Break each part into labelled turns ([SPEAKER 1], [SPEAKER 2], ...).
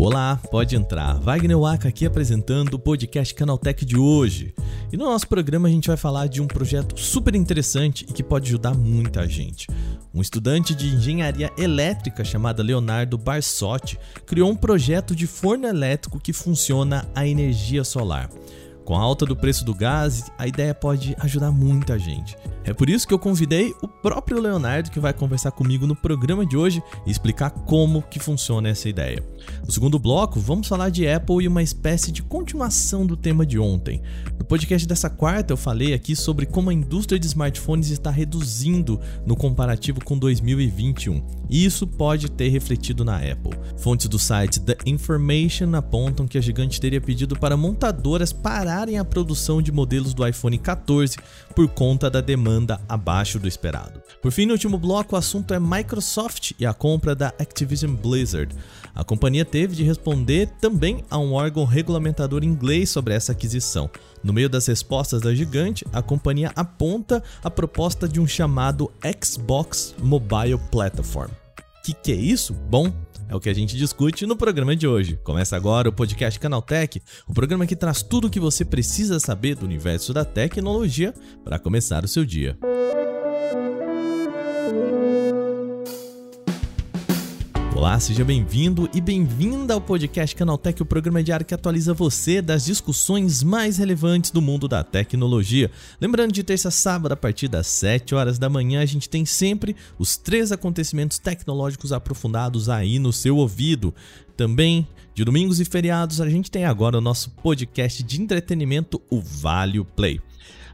[SPEAKER 1] Olá, pode entrar. Wagner Waka aqui apresentando o podcast Canaltech de hoje. E no nosso programa a gente vai falar de um projeto super interessante e que pode ajudar muita gente. Um estudante de engenharia elétrica chamado Leonardo Barsotti criou um projeto de forno elétrico que funciona a energia solar. Com a alta do preço do gás, a ideia pode ajudar muita gente. É por isso que eu convidei o próprio Leonardo que vai conversar comigo no programa de hoje e explicar como que funciona essa ideia. No segundo bloco, vamos falar de Apple e uma espécie de continuação do tema de ontem. Podcast dessa quarta, eu falei aqui sobre como a indústria de smartphones está reduzindo no comparativo com 2021. E isso pode ter refletido na Apple. Fontes do site The Information apontam que a gigante teria pedido para montadoras pararem a produção de modelos do iPhone 14 por conta da demanda abaixo do esperado. Por fim, no último bloco, o assunto é Microsoft e a compra da Activision Blizzard. A companhia teve de responder também a um órgão regulamentador inglês sobre essa aquisição. No meio das respostas da gigante, a companhia aponta a proposta de um chamado Xbox Mobile Platform. Que, que é isso? Bom, é o que a gente discute no programa de hoje. Começa agora o podcast Canaltech, o programa que traz tudo o que você precisa saber do universo da tecnologia para começar o seu dia. Olá, seja bem-vindo e bem-vinda ao podcast Canaltech, o programa diário que atualiza você das discussões mais relevantes do mundo da tecnologia. Lembrando, de terça a sábado, a partir das 7 horas da manhã, a gente tem sempre os três acontecimentos tecnológicos aprofundados aí no seu ouvido. Também, de domingos e feriados, a gente tem agora o nosso podcast de entretenimento, o Vale Play.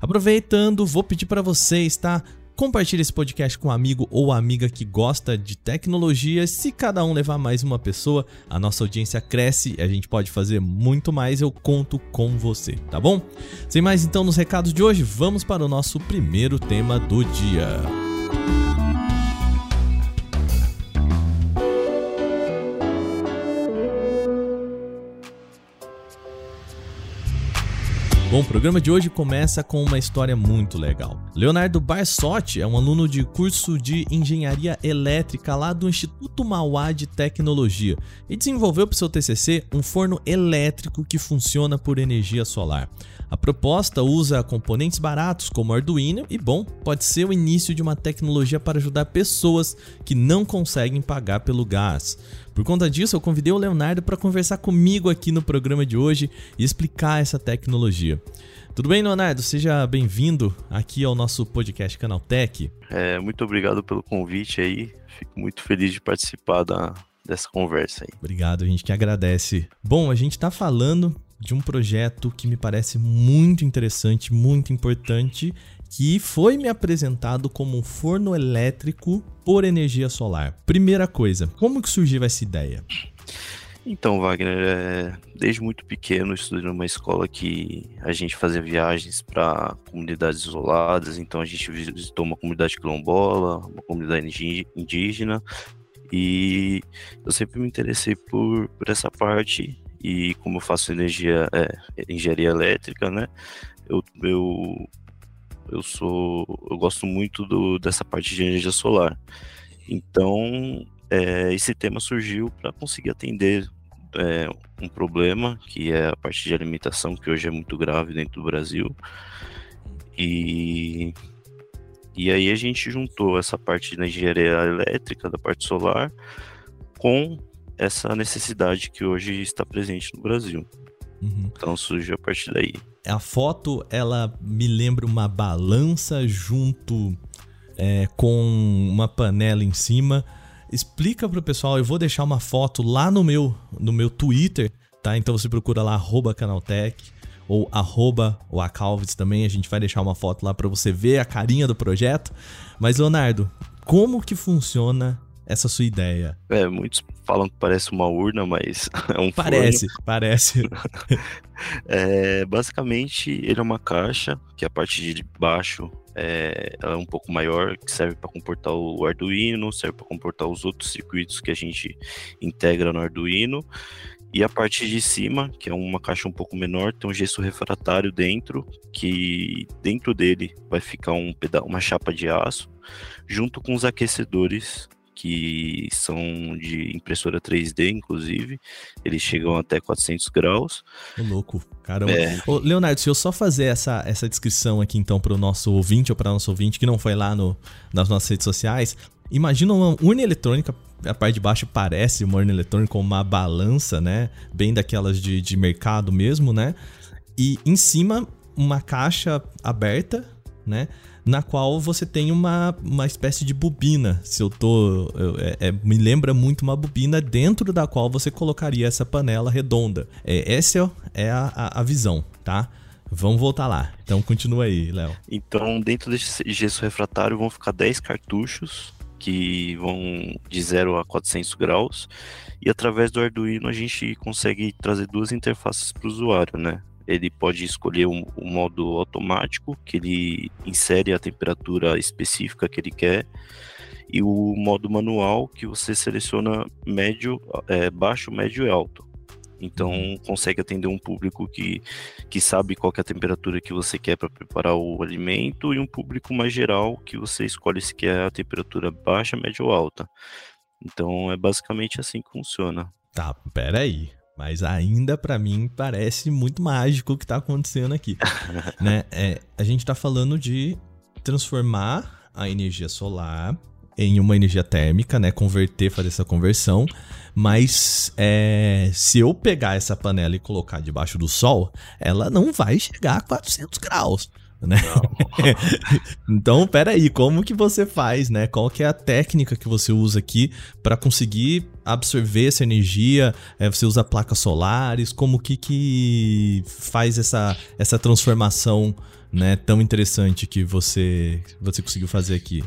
[SPEAKER 1] Aproveitando, vou pedir para vocês, tá? Compartilhe esse podcast com um amigo ou amiga que gosta de tecnologia. Se cada um levar mais uma pessoa, a nossa audiência cresce e a gente pode fazer muito mais. Eu conto com você, tá bom? Sem mais então nos recados de hoje, vamos para o nosso primeiro tema do dia. Bom, o programa de hoje começa com uma história muito legal. Leonardo Barsotti é um aluno de curso de engenharia elétrica lá do Instituto Mauá de Tecnologia e desenvolveu para o seu TCC um forno elétrico que funciona por energia solar. A proposta usa componentes baratos como Arduino e, bom, pode ser o início de uma tecnologia para ajudar pessoas que não conseguem pagar pelo gás. Por conta disso, eu convidei o Leonardo para conversar comigo aqui no programa de hoje e explicar essa tecnologia. Tudo bem, Leonardo? Seja bem-vindo aqui ao nosso podcast Canaltech.
[SPEAKER 2] É, muito obrigado pelo convite aí. Fico muito feliz de participar da, dessa conversa aí.
[SPEAKER 1] Obrigado, a gente que agradece. Bom, a gente está falando de um projeto que me parece muito interessante, muito importante que foi me apresentado como um forno elétrico por energia solar. Primeira coisa, como que surgiu essa ideia?
[SPEAKER 2] Então, Wagner, é, desde muito pequeno estudei numa escola que a gente fazia viagens para comunidades isoladas, então a gente visitou uma comunidade quilombola, uma comunidade indígena, e eu sempre me interessei por, por essa parte, e como eu faço energia, é, engenharia elétrica, né, eu, eu eu sou, eu gosto muito do, dessa parte de energia solar. Então, é, esse tema surgiu para conseguir atender é, um problema que é a parte de alimentação que hoje é muito grave dentro do Brasil. E e aí a gente juntou essa parte da engenharia elétrica, da parte solar, com essa necessidade que hoje está presente no Brasil. Uhum. Então surgiu a partir daí.
[SPEAKER 1] A foto, ela me lembra uma balança junto é, com uma panela em cima. Explica pro pessoal, eu vou deixar uma foto lá no meu, no meu Twitter, tá? Então você procura lá, arroba Canaltech ou arroba o Acalves também, a gente vai deixar uma foto lá para você ver a carinha do projeto. Mas Leonardo, como que funciona essa sua ideia?
[SPEAKER 2] É, muitos falam que parece uma urna, mas é um
[SPEAKER 1] Parece,
[SPEAKER 2] forno.
[SPEAKER 1] parece.
[SPEAKER 2] é, basicamente, ele é uma caixa que a parte de baixo é, ela é um pouco maior, que serve para comportar o Arduino, serve para comportar os outros circuitos que a gente integra no Arduino. E a parte de cima, que é uma caixa um pouco menor, tem um gesso refratário dentro, que dentro dele vai ficar um uma chapa de aço, junto com os aquecedores que são de impressora 3D, inclusive. Eles chegam até 400 graus.
[SPEAKER 1] Ô, louco, caramba. É. Ô, Leonardo, se eu só fazer essa, essa descrição aqui, então, para o nosso ouvinte ou para nosso ouvinte que não foi lá no, nas nossas redes sociais, imagina uma urna eletrônica a parte de baixo parece uma urna eletrônica com uma balança, né? Bem daquelas de, de mercado mesmo, né? E em cima, uma caixa aberta, né? Na qual você tem uma, uma espécie de bobina. Se eu tô. Eu, é, é, me lembra muito uma bobina dentro da qual você colocaria essa panela redonda. É, essa é a, a, a visão, tá? Vamos voltar lá. Então continua aí, Léo.
[SPEAKER 2] Então, dentro desse gesso refratário vão ficar 10 cartuchos que vão de 0 a 400 graus. E através do Arduino a gente consegue trazer duas interfaces para o usuário, né? Ele pode escolher o, o modo automático, que ele insere a temperatura específica que ele quer, e o modo manual, que você seleciona médio, é, baixo, médio e alto. Então uhum. consegue atender um público que, que sabe qual é a temperatura que você quer para preparar o alimento e um público mais geral que você escolhe se quer a temperatura baixa, média ou alta. Então é basicamente assim que funciona.
[SPEAKER 1] Tá, pera aí. Mas ainda para mim parece muito mágico o que está acontecendo aqui. né? É, a gente está falando de transformar a energia solar em uma energia térmica, né? Converter, fazer essa conversão. Mas é, se eu pegar essa panela e colocar debaixo do sol, ela não vai chegar a 400 graus. Né? então, peraí, como que você faz, né? Qual que é a técnica que você usa aqui para conseguir absorver essa energia? É, você usa placas solares? Como que, que faz essa, essa transformação né, tão interessante que você, você conseguiu fazer aqui?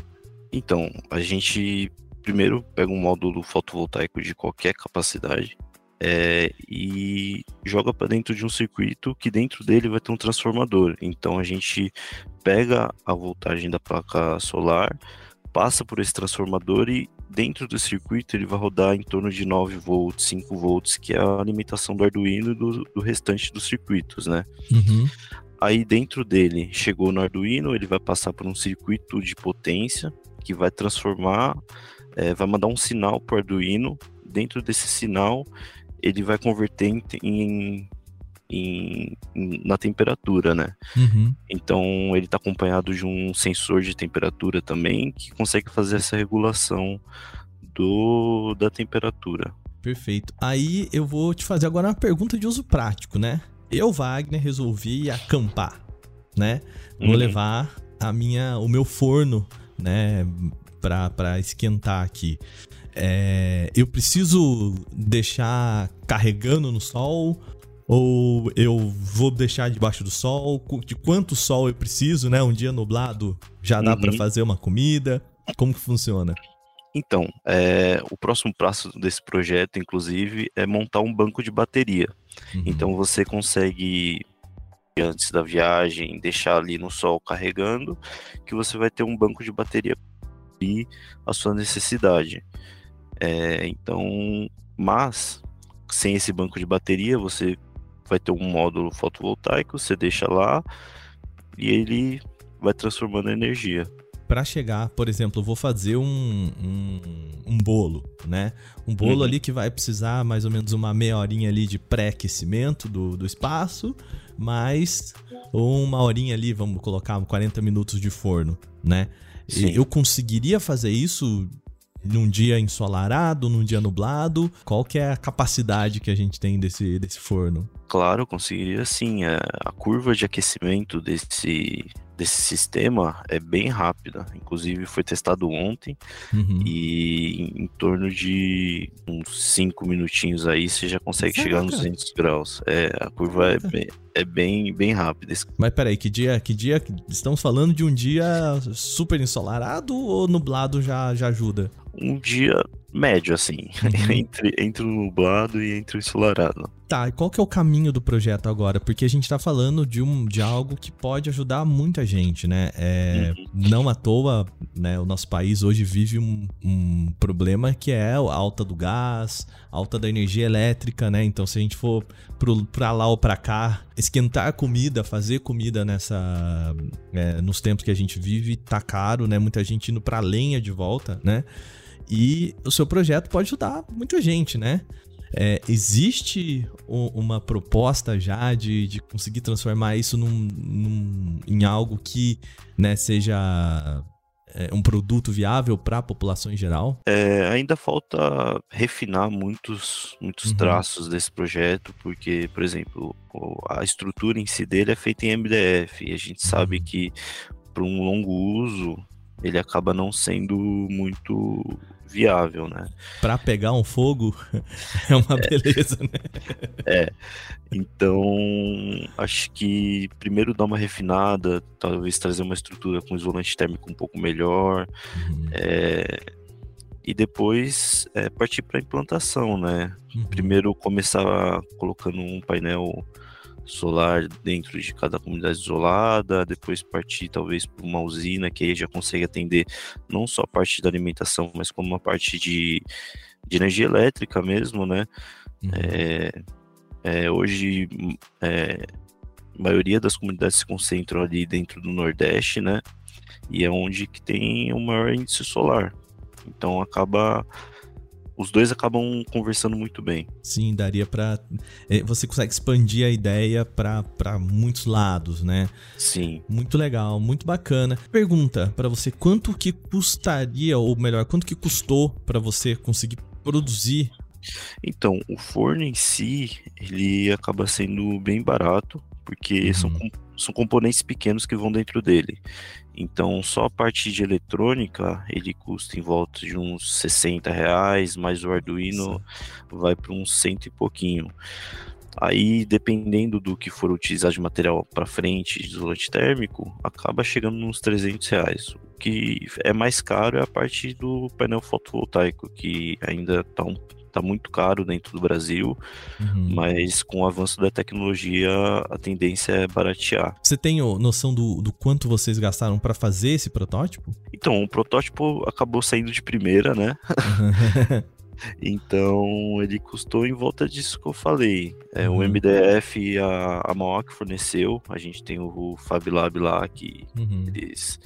[SPEAKER 2] Então, a gente primeiro pega um módulo fotovoltaico de qualquer capacidade é, e joga para dentro de um circuito que dentro dele vai ter um transformador. Então a gente pega a voltagem da placa solar, passa por esse transformador e dentro do circuito ele vai rodar em torno de 9 volts, 5 volts, que é a alimentação do Arduino e do, do restante dos circuitos, né? Uhum. Aí dentro dele chegou no Arduino, ele vai passar por um circuito de potência que vai transformar, é, vai mandar um sinal para o Arduino. Dentro desse sinal, ele vai converter em, em, em, na temperatura, né? Uhum. Então ele está acompanhado de um sensor de temperatura também que consegue fazer essa regulação do, da temperatura.
[SPEAKER 1] Perfeito. Aí eu vou te fazer agora uma pergunta de uso prático, né? Eu, Wagner, resolvi acampar, né? Vou uhum. levar a minha, o meu forno né, para esquentar aqui. É, eu preciso deixar carregando no sol ou eu vou deixar debaixo do sol? De quanto sol eu preciso, né? Um dia nublado já dá uhum. para fazer uma comida? Como que funciona?
[SPEAKER 2] Então, é, o próximo passo desse projeto, inclusive, é montar um banco de bateria. Uhum. Então você consegue antes da viagem, deixar ali no sol carregando, que você vai ter um banco de bateria e a sua necessidade. É, então, mas sem esse banco de bateria, você vai ter um módulo fotovoltaico, você deixa lá e ele vai transformando a energia
[SPEAKER 1] para chegar, por exemplo, eu vou fazer um, um, um bolo, né? Um bolo uhum. ali que vai precisar mais ou menos uma meia horinha ali de pré-aquecimento do, do espaço, mais uma horinha ali, vamos colocar 40 minutos de forno, né? Sim. Eu conseguiria fazer isso num dia ensolarado, num dia nublado? Qual que é a capacidade que a gente tem desse, desse forno?
[SPEAKER 2] Claro, conseguiria sim. A, a curva de aquecimento desse, desse sistema é bem rápida. Inclusive foi testado ontem uhum. e em, torno de uns 5 minutinhos aí você já consegue Caraca. chegar nos 200 graus. É, a curva é bem, é bem, bem rápida.
[SPEAKER 1] Mas peraí, que dia, que dia estamos falando de um dia super ensolarado ou nublado já, já ajuda?
[SPEAKER 2] um dia médio, assim, uhum. entre, entre o nublado e entre o ensolarado.
[SPEAKER 1] Tá, e qual que é o caminho do projeto agora? Porque a gente está falando de, um, de algo que pode ajudar muita gente, né? É, uhum. Não à toa, né, o nosso país hoje vive um, um problema que é a alta do gás, alta da energia elétrica, né? Então, se a gente for para lá ou para cá, esquentar comida, fazer comida nessa é, nos tempos que a gente vive, tá caro, né? Muita gente indo para lenha de volta, né? E o seu projeto pode ajudar muita gente, né? É, existe uma proposta já de, de conseguir transformar isso num, num, em algo que né, seja um produto viável para a população em geral?
[SPEAKER 2] É, ainda falta refinar muitos, muitos uhum. traços desse projeto, porque, por exemplo, a estrutura em si dele é feita em MDF e a gente sabe uhum. que para um longo uso ele acaba não sendo muito viável, né?
[SPEAKER 1] Para pegar um fogo é uma é, beleza, né?
[SPEAKER 2] É. Então, acho que primeiro dar uma refinada, talvez trazer uma estrutura com isolante térmico um pouco melhor, uhum. é, e depois é, partir para a implantação, né? Uhum. Primeiro começar colocando um painel solar dentro de cada comunidade isolada, depois partir talvez para uma usina que aí já consegue atender não só a parte da alimentação, mas como uma parte de, de energia elétrica mesmo, né? Uhum. É, é, hoje é, a maioria das comunidades se concentram ali dentro do Nordeste, né? E é onde que tem o maior índice solar. Então acaba os dois acabam conversando muito bem.
[SPEAKER 1] Sim, daria para é, você consegue expandir a ideia para muitos lados, né?
[SPEAKER 2] Sim.
[SPEAKER 1] Muito legal, muito bacana. Pergunta para você, quanto que custaria ou melhor, quanto que custou para você conseguir produzir
[SPEAKER 2] então, o forno em si, ele acaba sendo bem barato, porque uhum. são, são componentes pequenos que vão dentro dele. Então, só a parte de eletrônica, ele custa em volta de uns 60 reais, mas o Arduino vai para uns cento e pouquinho. Aí, dependendo do que for utilizar de material para frente, de isolante térmico, acaba chegando nos 300 reais. O que é mais caro é a parte do painel fotovoltaico, que ainda está um está muito caro dentro do Brasil, uhum. mas com o avanço da tecnologia a tendência é baratear.
[SPEAKER 1] Você tem noção do, do quanto vocês gastaram para fazer esse protótipo?
[SPEAKER 2] Então, o protótipo acabou saindo de primeira, né? Então ele custou em volta disso que eu falei. É, uhum. O MDF a, a Maok forneceu. A gente tem o FabLab lá que uhum. eles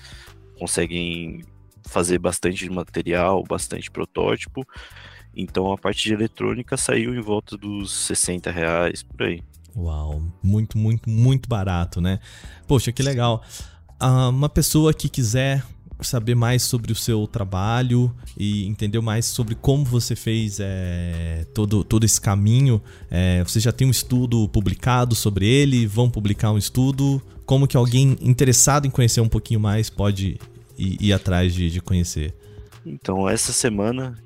[SPEAKER 2] conseguem fazer bastante material, bastante protótipo. Então a parte de eletrônica saiu em volta dos 60 reais por aí.
[SPEAKER 1] Uau, muito, muito, muito barato, né? Poxa, que legal. Ah, uma pessoa que quiser saber mais sobre o seu trabalho e entender mais sobre como você fez é, todo, todo esse caminho. É, você já tem um estudo publicado sobre ele? Vão publicar um estudo? Como que alguém interessado em conhecer um pouquinho mais pode ir, ir atrás de, de conhecer?
[SPEAKER 2] Então, essa semana,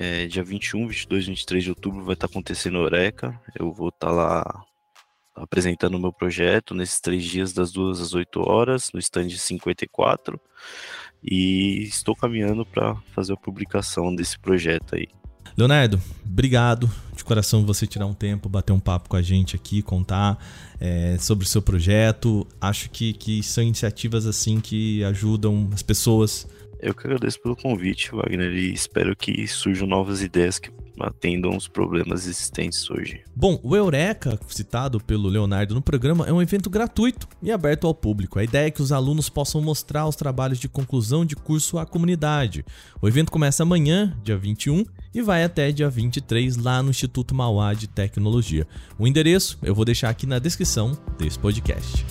[SPEAKER 2] é, dia 21, 22, 23 de outubro, vai estar acontecendo a Eureka. Eu vou estar lá apresentando o meu projeto nesses três dias, das duas às 8 horas, no stand 54. E estou caminhando para fazer a publicação desse projeto aí.
[SPEAKER 1] Leonardo, obrigado de coração você tirar um tempo, bater um papo com a gente aqui, contar é, sobre o seu projeto. Acho que, que são iniciativas assim que ajudam as pessoas
[SPEAKER 2] eu que agradeço pelo convite, Wagner, e espero que surjam novas ideias que atendam os problemas existentes hoje.
[SPEAKER 1] Bom, o Eureka, citado pelo Leonardo no programa, é um evento gratuito e aberto ao público. A ideia é que os alunos possam mostrar os trabalhos de conclusão de curso à comunidade. O evento começa amanhã, dia 21, e vai até dia 23 lá no Instituto Mauá de Tecnologia. O endereço eu vou deixar aqui na descrição desse podcast.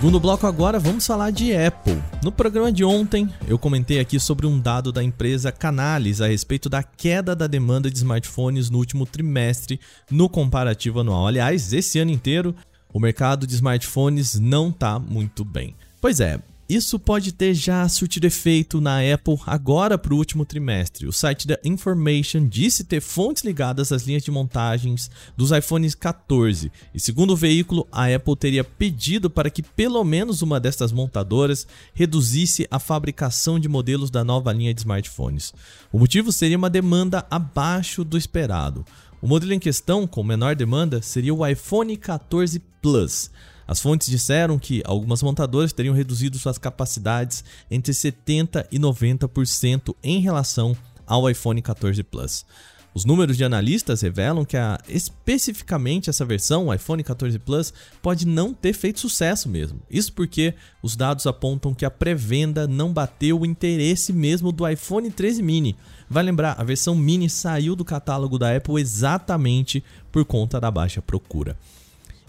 [SPEAKER 1] Segundo bloco agora, vamos falar de Apple. No programa de ontem, eu comentei aqui sobre um dado da empresa Canalys a respeito da queda da demanda de smartphones no último trimestre no comparativo anual. Aliás, esse ano inteiro, o mercado de smartphones não está muito bem. Pois é, isso pode ter já surtido efeito na Apple agora para o último trimestre. O site da Information disse ter fontes ligadas às linhas de montagens dos iPhones 14 e, segundo o veículo, a Apple teria pedido para que pelo menos uma destas montadoras reduzisse a fabricação de modelos da nova linha de smartphones. O motivo seria uma demanda abaixo do esperado. O modelo em questão, com menor demanda, seria o iPhone 14 Plus. As fontes disseram que algumas montadoras teriam reduzido suas capacidades entre 70% e 90% em relação ao iPhone 14 Plus. Os números de analistas revelam que a, especificamente essa versão, o iPhone 14 Plus, pode não ter feito sucesso mesmo. Isso porque os dados apontam que a pré-venda não bateu o interesse mesmo do iPhone 13 mini. Vai lembrar, a versão mini saiu do catálogo da Apple exatamente por conta da baixa procura.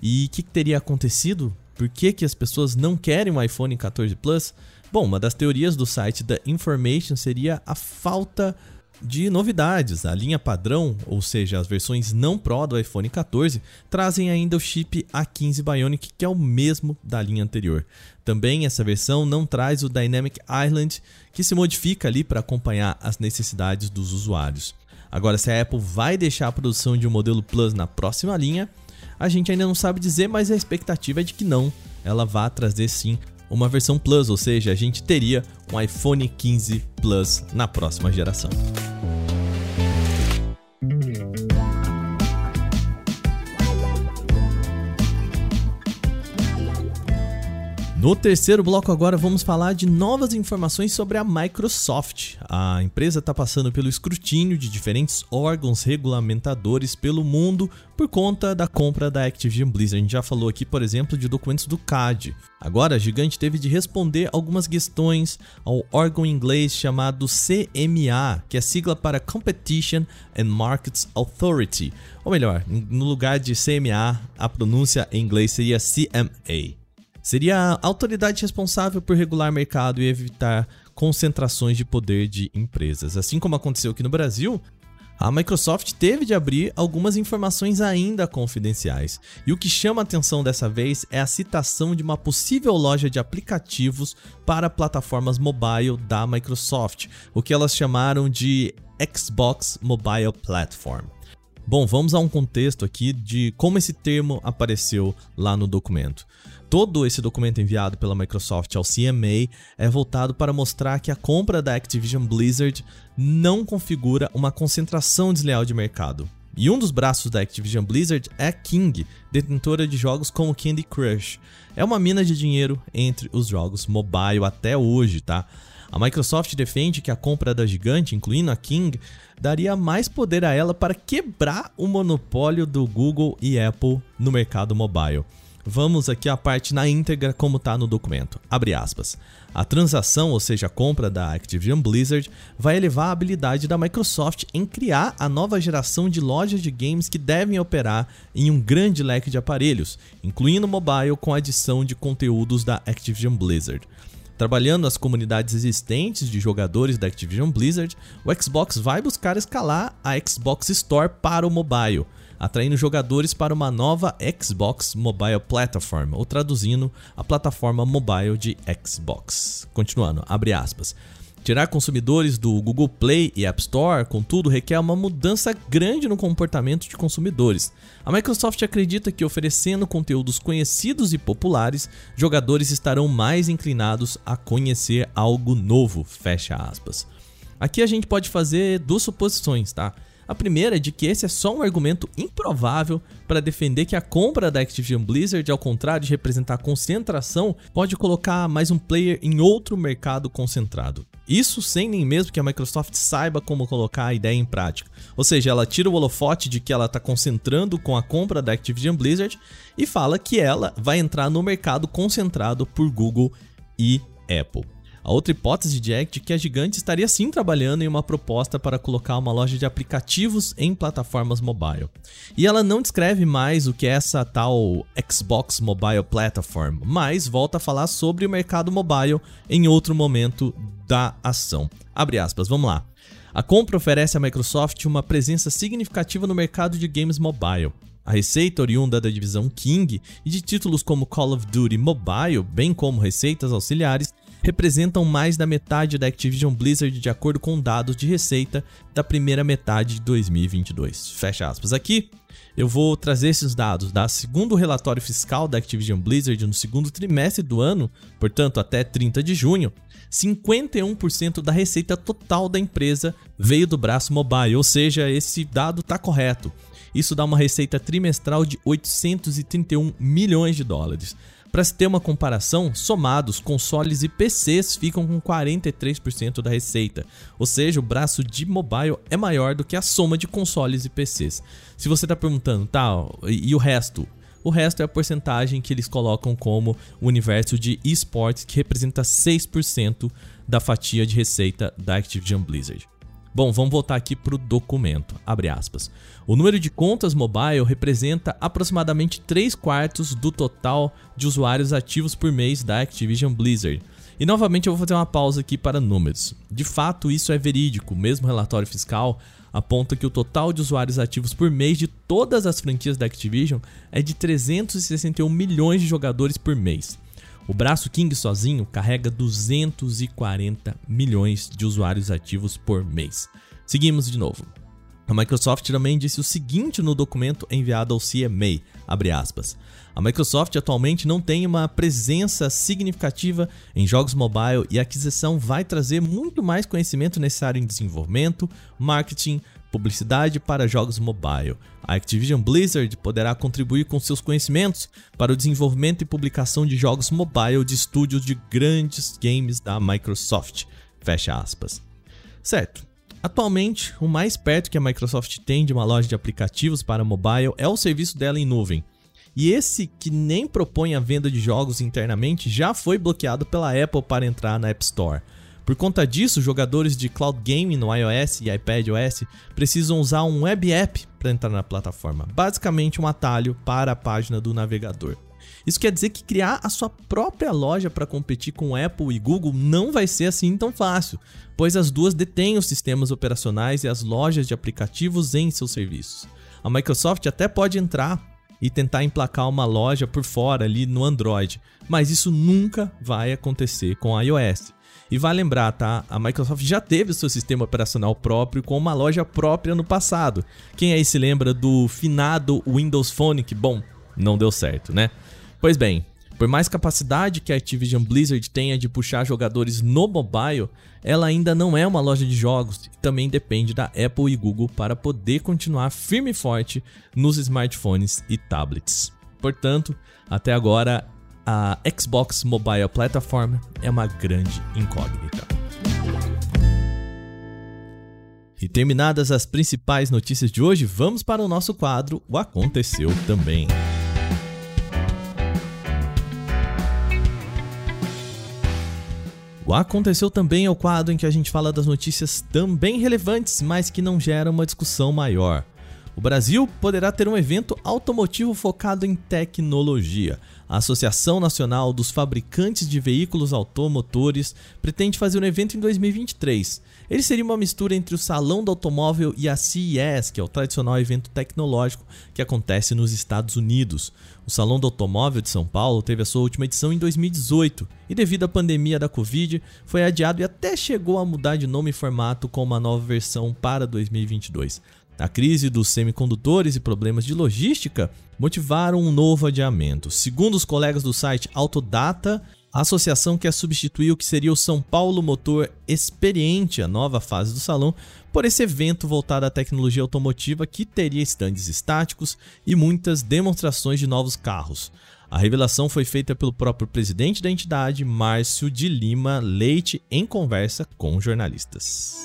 [SPEAKER 1] E o que, que, teria acontecido? Por que, que as pessoas não querem um iPhone 14 Plus? Bom, uma das teorias do site da Information seria a falta de novidades. A linha padrão, ou seja, as versões não Pro do iPhone 14, trazem ainda o chip A15 Bionic, que é o mesmo da linha anterior. Também essa versão não traz o Dynamic Island, que se modifica ali para acompanhar as necessidades dos usuários. Agora, se a Apple vai deixar a produção de um modelo Plus na próxima linha, a gente ainda não sabe dizer, mas a expectativa é de que não. Ela vá trazer sim uma versão Plus, ou seja, a gente teria um iPhone 15 Plus na próxima geração. No terceiro bloco agora vamos falar de novas informações sobre a Microsoft. A empresa está passando pelo escrutínio de diferentes órgãos regulamentadores pelo mundo por conta da compra da Activision Blizzard. A gente já falou aqui, por exemplo, de documentos do CAD. Agora a gigante teve de responder algumas questões ao órgão inglês chamado CMA, que é sigla para Competition and Markets Authority. Ou melhor, no lugar de CMA, a pronúncia em inglês seria CMA seria a autoridade responsável por regular mercado e evitar concentrações de poder de empresas. Assim como aconteceu aqui no Brasil, a Microsoft teve de abrir algumas informações ainda confidenciais. E o que chama atenção dessa vez é a citação de uma possível loja de aplicativos para plataformas mobile da Microsoft, o que elas chamaram de Xbox Mobile Platform. Bom, vamos a um contexto aqui de como esse termo apareceu lá no documento. Todo esse documento enviado pela Microsoft ao CMA é voltado para mostrar que a compra da Activision Blizzard não configura uma concentração desleal de mercado. E um dos braços da Activision Blizzard é King, detentora de jogos como Candy Crush. É uma mina de dinheiro entre os jogos mobile até hoje, tá? A Microsoft defende que a compra da gigante, incluindo a King, daria mais poder a ela para quebrar o monopólio do Google e Apple no mercado mobile. Vamos aqui a parte na íntegra como está no documento. Abre aspas. A transação, ou seja, a compra da Activision Blizzard, vai elevar a habilidade da Microsoft em criar a nova geração de lojas de games que devem operar em um grande leque de aparelhos, incluindo mobile com a adição de conteúdos da Activision Blizzard. Trabalhando as comunidades existentes de jogadores da Activision Blizzard, o Xbox vai buscar escalar a Xbox Store para o mobile atraindo jogadores para uma nova Xbox Mobile Platform, ou traduzindo, a plataforma mobile de Xbox. Continuando, abre aspas. Tirar consumidores do Google Play e App Store, contudo, requer uma mudança grande no comportamento de consumidores. A Microsoft acredita que oferecendo conteúdos conhecidos e populares, jogadores estarão mais inclinados a conhecer algo novo. Fecha aspas. Aqui a gente pode fazer duas suposições, tá? A primeira é de que esse é só um argumento improvável para defender que a compra da Activision Blizzard, ao contrário de representar concentração, pode colocar mais um player em outro mercado concentrado. Isso sem nem mesmo que a Microsoft saiba como colocar a ideia em prática. Ou seja, ela tira o holofote de que ela está concentrando com a compra da Activision Blizzard e fala que ela vai entrar no mercado concentrado por Google e Apple. A outra hipótese é de que a gigante estaria sim trabalhando em uma proposta para colocar uma loja de aplicativos em plataformas mobile. E ela não descreve mais o que é essa tal Xbox Mobile Platform, mas volta a falar sobre o mercado mobile em outro momento da ação. Abre aspas, vamos lá. A compra oferece à Microsoft uma presença significativa no mercado de games mobile. A receita oriunda da divisão King e de títulos como Call of Duty Mobile, bem como receitas auxiliares, representam mais da metade da Activision Blizzard de acordo com dados de receita da primeira metade de 2022. Fecha aspas. Aqui eu vou trazer esses dados da segundo relatório fiscal da Activision Blizzard no segundo trimestre do ano, portanto até 30 de junho. 51% da receita total da empresa veio do braço mobile, ou seja, esse dado está correto. Isso dá uma receita trimestral de 831 milhões de dólares. Para se ter uma comparação, somados, consoles e PCs ficam com 43% da receita, ou seja, o braço de mobile é maior do que a soma de consoles e PCs. Se você está perguntando, tá, e o resto? O resto é a porcentagem que eles colocam como o universo de esportes, que representa 6% da fatia de receita da Activision Blizzard. Bom, vamos voltar aqui para o documento. Abre aspas. O número de contas mobile representa aproximadamente 3 quartos do total de usuários ativos por mês da Activision Blizzard. E novamente eu vou fazer uma pausa aqui para números. De fato, isso é verídico. O mesmo relatório fiscal aponta que o total de usuários ativos por mês de todas as franquias da Activision é de 361 milhões de jogadores por mês. O braço King sozinho carrega 240 milhões de usuários ativos por mês. Seguimos de novo. A Microsoft também disse o seguinte no documento enviado ao CMA, aspas, A Microsoft atualmente não tem uma presença significativa em jogos mobile e a aquisição vai trazer muito mais conhecimento necessário em desenvolvimento, marketing, publicidade para jogos mobile. A Activision Blizzard poderá contribuir com seus conhecimentos para o desenvolvimento e publicação de jogos mobile de estúdios de grandes games da Microsoft. Fecha aspas. Certo. Atualmente, o mais perto que a Microsoft tem de uma loja de aplicativos para mobile é o serviço dela em nuvem. E esse que nem propõe a venda de jogos internamente já foi bloqueado pela Apple para entrar na App Store. Por conta disso, jogadores de cloud gaming no iOS e iPadOS precisam usar um web app para entrar na plataforma, basicamente um atalho para a página do navegador. Isso quer dizer que criar a sua própria loja para competir com Apple e Google não vai ser assim tão fácil, pois as duas detêm os sistemas operacionais e as lojas de aplicativos em seus serviços. A Microsoft até pode entrar e tentar emplacar uma loja por fora ali no Android, mas isso nunca vai acontecer com a iOS. E vai lembrar, tá? A Microsoft já teve seu sistema operacional próprio com uma loja própria no passado. Quem aí se lembra do finado Windows Phone, que bom, não deu certo, né? Pois bem, por mais capacidade que a Activision Blizzard tenha de puxar jogadores no mobile, ela ainda não é uma loja de jogos e também depende da Apple e Google para poder continuar firme e forte nos smartphones e tablets. Portanto, até agora a Xbox Mobile Platform é uma grande incógnita. E terminadas as principais notícias de hoje, vamos para o nosso quadro O Aconteceu Também. O Aconteceu Também é o quadro em que a gente fala das notícias também relevantes, mas que não geram uma discussão maior. O Brasil poderá ter um evento automotivo focado em tecnologia. A Associação Nacional dos Fabricantes de Veículos Automotores pretende fazer um evento em 2023. Ele seria uma mistura entre o Salão do Automóvel e a CES, que é o tradicional evento tecnológico que acontece nos Estados Unidos. O Salão do Automóvel de São Paulo teve a sua última edição em 2018 e, devido à pandemia da Covid, foi adiado e até chegou a mudar de nome e formato com uma nova versão para 2022. A crise dos semicondutores e problemas de logística motivaram um novo adiamento. Segundo os colegas do site Autodata, a associação quer substituir o que seria o São Paulo Motor Experiente, a nova fase do salão, por esse evento voltado à tecnologia automotiva que teria estandes estáticos e muitas demonstrações de novos carros. A revelação foi feita pelo próprio presidente da entidade, Márcio de Lima Leite, em conversa com jornalistas.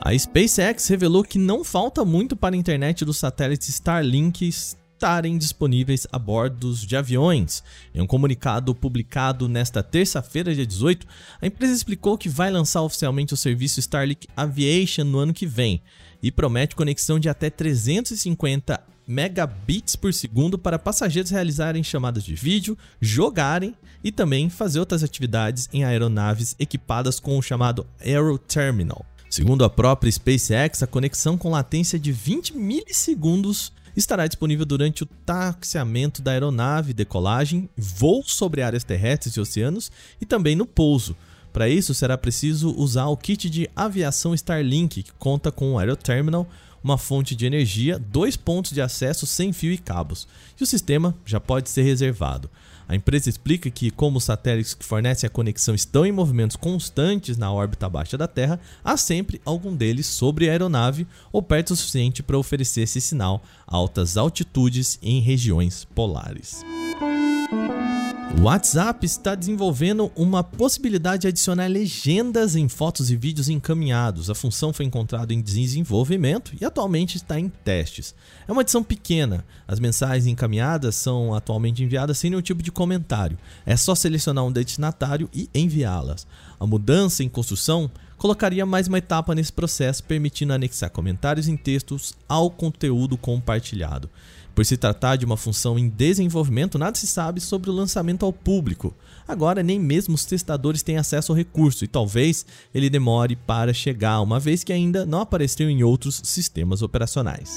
[SPEAKER 1] A SpaceX revelou que não falta muito para a internet dos satélites Starlink estarem disponíveis a bordos de aviões. Em um comunicado publicado nesta terça-feira, dia 18, a empresa explicou que vai lançar oficialmente o serviço Starlink Aviation no ano que vem e promete conexão de até 350 megabits por segundo para passageiros realizarem chamadas de vídeo, jogarem e também fazer outras atividades em aeronaves equipadas com o chamado Aero Terminal. Segundo a própria SpaceX, a conexão com latência de 20 milissegundos estará disponível durante o taxiamento da aeronave, decolagem, voo sobre áreas terrestres e oceanos e também no pouso. Para isso, será preciso usar o kit de aviação Starlink, que conta com um aeroterminal, uma fonte de energia, dois pontos de acesso sem fio e cabos, e o sistema já pode ser reservado. A empresa explica que, como os satélites que fornecem a conexão estão em movimentos constantes na órbita abaixo da Terra, há sempre algum deles sobre a aeronave ou perto o suficiente para oferecer esse sinal a altas altitudes em regiões polares. O WhatsApp está desenvolvendo uma possibilidade de adicionar legendas em fotos e vídeos encaminhados. A função foi encontrada em desenvolvimento e atualmente está em testes. É uma adição pequena. As mensagens encaminhadas são atualmente enviadas sem nenhum tipo de comentário. É só selecionar um destinatário e enviá-las. A mudança em construção colocaria mais uma etapa nesse processo, permitindo anexar comentários em textos ao conteúdo compartilhado. Por se tratar de uma função em desenvolvimento, nada se sabe sobre o lançamento ao público. Agora, nem mesmo os testadores têm acesso ao recurso e talvez ele demore para chegar, uma vez que ainda não apareceu em outros sistemas operacionais.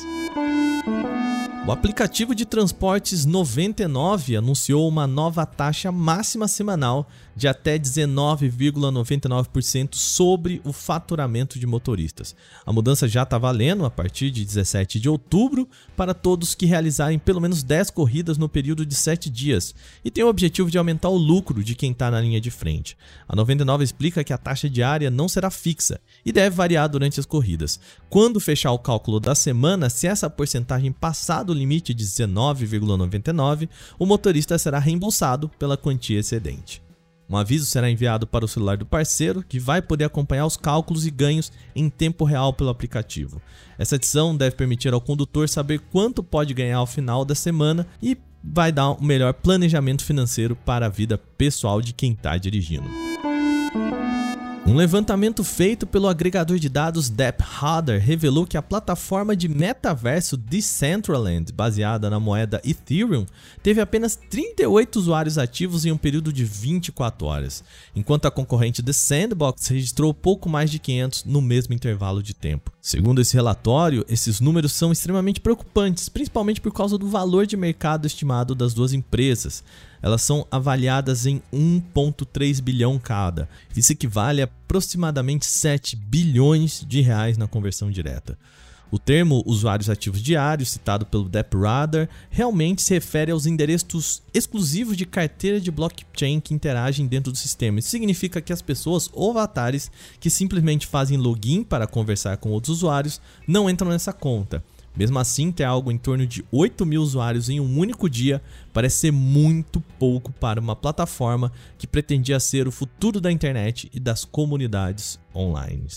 [SPEAKER 1] O aplicativo de transportes 99 anunciou uma nova taxa máxima semanal de até 19,99% sobre o faturamento de motoristas. A mudança já está valendo a partir de 17 de outubro para todos que realizarem pelo menos 10 corridas no período de 7 dias e tem o objetivo de aumentar o lucro de quem está na linha de frente. A 99 explica que a taxa diária não será fixa e deve variar durante as corridas. Quando fechar o cálculo da semana, se essa porcentagem passar do limite de 19,99, o motorista será reembolsado pela quantia excedente. Um aviso será enviado para o celular do parceiro, que vai poder acompanhar os cálculos e ganhos em tempo real pelo aplicativo. Essa adição deve permitir ao condutor saber quanto pode ganhar ao final da semana e vai dar um melhor planejamento financeiro para a vida pessoal de quem está dirigindo. Um levantamento feito pelo agregador de dados DeepHadder revelou que a plataforma de metaverso Decentraland, baseada na moeda Ethereum, teve apenas 38 usuários ativos em um período de 24 horas, enquanto a concorrente The Sandbox registrou pouco mais de 500 no mesmo intervalo de tempo. Segundo esse relatório, esses números são extremamente preocupantes, principalmente por causa do valor de mercado estimado das duas empresas elas são avaliadas em 1,3 bilhão cada. Isso equivale a aproximadamente 7 bilhões de reais na conversão direta. O termo usuários ativos diários, citado pelo DeppRadar, realmente se refere aos endereços exclusivos de carteira de blockchain que interagem dentro do sistema. Isso significa que as pessoas ou avatares que simplesmente fazem login para conversar com outros usuários não entram nessa conta. Mesmo assim, ter algo em torno de 8 mil usuários em um único dia parece ser muito pouco para uma plataforma que pretendia ser o futuro da internet e das comunidades online.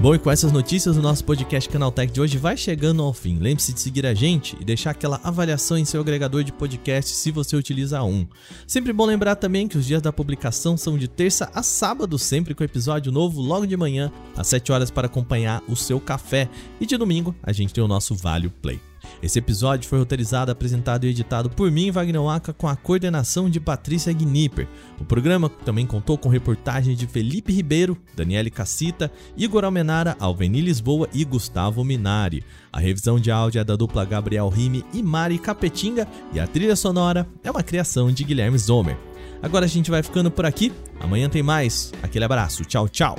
[SPEAKER 1] Bom, e com essas notícias, o nosso podcast Canaltech de hoje vai chegando ao fim. Lembre-se de seguir a gente e deixar aquela avaliação em seu agregador de podcast se você utiliza um. Sempre bom lembrar também que os dias da publicação são de terça a sábado, sempre com episódio novo logo de manhã, às 7 horas para acompanhar o seu café. E de domingo, a gente tem o nosso Vale Play. Esse episódio foi roteirizado, apresentado e editado por mim, Wagner Waka, com a coordenação de Patrícia Gnipper. O programa também contou com reportagens de Felipe Ribeiro, Daniele Cassita, Igor Almenara, Alveni Lisboa e Gustavo Minari. A revisão de áudio é da dupla Gabriel Rime e Mari Capetinga e a trilha sonora é uma criação de Guilherme Zomer. Agora a gente vai ficando por aqui. Amanhã tem mais. Aquele abraço. Tchau, tchau.